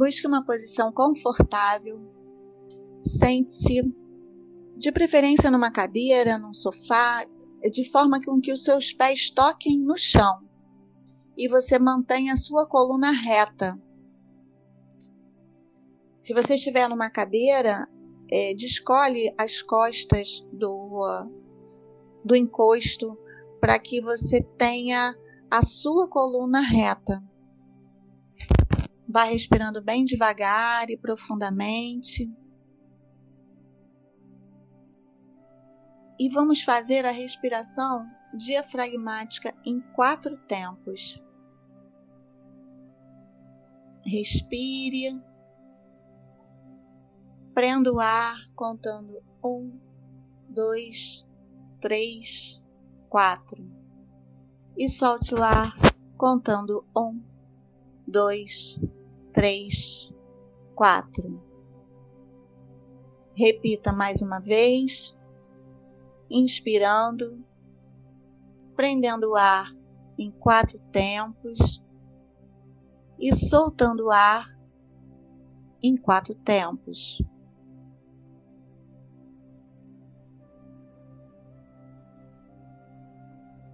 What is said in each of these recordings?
Busque uma posição confortável. Sente-se, de preferência numa cadeira, num sofá, de forma com que os seus pés toquem no chão e você mantenha a sua coluna reta. Se você estiver numa cadeira, é, descolhe as costas do, do encosto para que você tenha a sua coluna reta. Vá respirando bem devagar e profundamente. E vamos fazer a respiração diafragmática em quatro tempos. Respire. Prenda o ar contando um, dois, três, quatro. E solte o ar contando um, dois, três, quatro. Repita mais uma vez, inspirando, prendendo o ar em quatro tempos e soltando o ar em quatro tempos.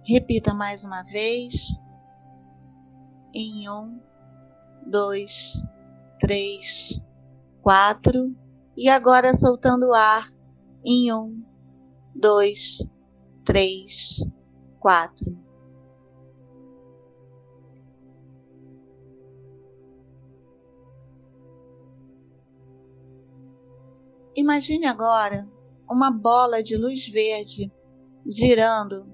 Repita mais uma vez. Em um, dois, três, quatro. E agora soltando o ar em um, dois, três, quatro. Imagine agora uma bola de luz verde girando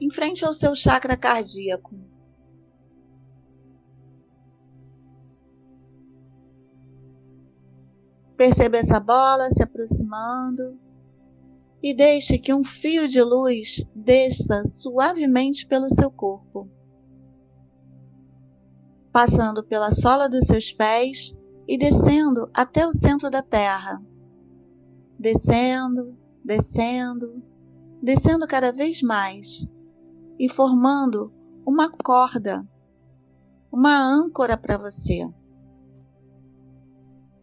em frente ao seu chakra cardíaco. Perceba essa bola se aproximando e deixe que um fio de luz desça suavemente pelo seu corpo, passando pela sola dos seus pés e descendo até o centro da Terra. Descendo, descendo, descendo cada vez mais e formando uma corda, uma âncora para você.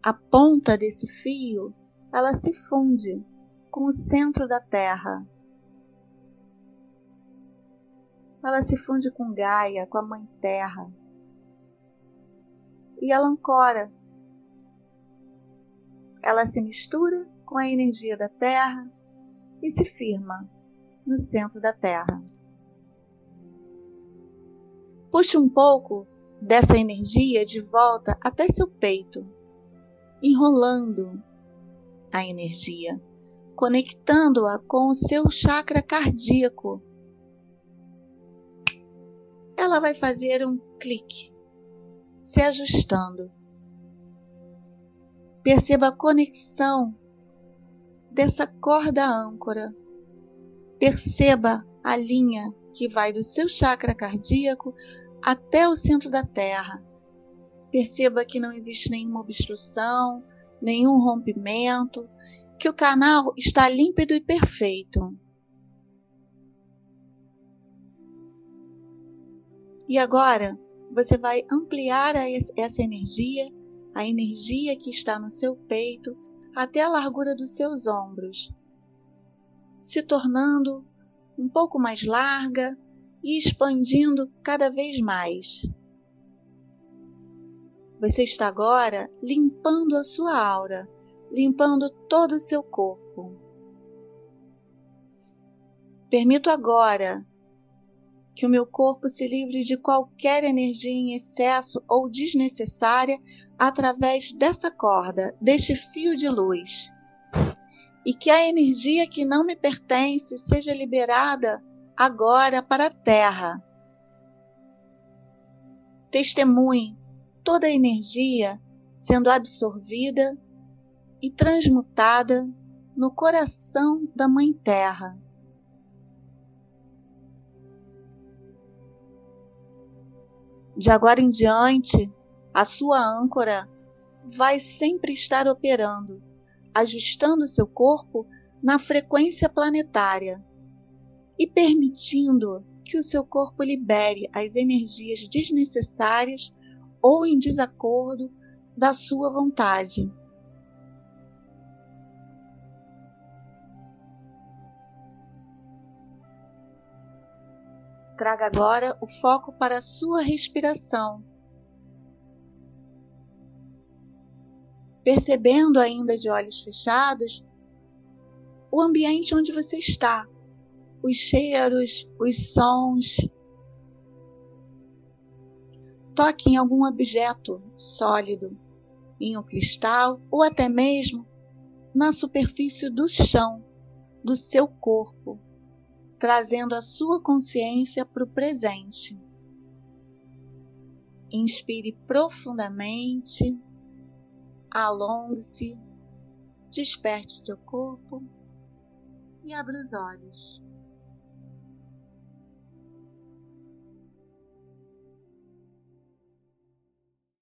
A ponta desse fio, ela se funde com o centro da Terra. Ela se funde com Gaia, com a Mãe Terra. E ela ancora. Ela se mistura com a energia da Terra e se firma no centro da Terra. Puxe um pouco dessa energia de volta até seu peito, enrolando a energia, conectando-a com o seu chakra cardíaco. Ela vai fazer um clique, se ajustando. Perceba a conexão dessa corda âncora. Perceba a linha que vai do seu chakra cardíaco até o centro da Terra. Perceba que não existe nenhuma obstrução, nenhum rompimento, que o canal está límpido e perfeito. E agora você vai ampliar essa energia, a energia que está no seu peito, até a largura dos seus ombros, se tornando um pouco mais larga e expandindo cada vez mais. Você está agora limpando a sua aura, limpando todo o seu corpo. Permito agora que o meu corpo se livre de qualquer energia em excesso ou desnecessária através dessa corda, deste fio de luz. E que a energia que não me pertence seja liberada agora para a terra. Testemunhe toda a energia sendo absorvida e transmutada no coração da Mãe Terra. De agora em diante, a sua âncora vai sempre estar operando, ajustando seu corpo na frequência planetária e permitindo que o seu corpo libere as energias desnecessárias ou em desacordo da sua vontade. Traga agora o foco para a sua respiração. Percebendo ainda de olhos fechados o ambiente onde você está, os cheiros, os sons. Toque em algum objeto sólido, em um cristal ou até mesmo na superfície do chão do seu corpo trazendo a sua consciência para o presente. Inspire profundamente, alongue-se, desperte seu corpo e abra os olhos.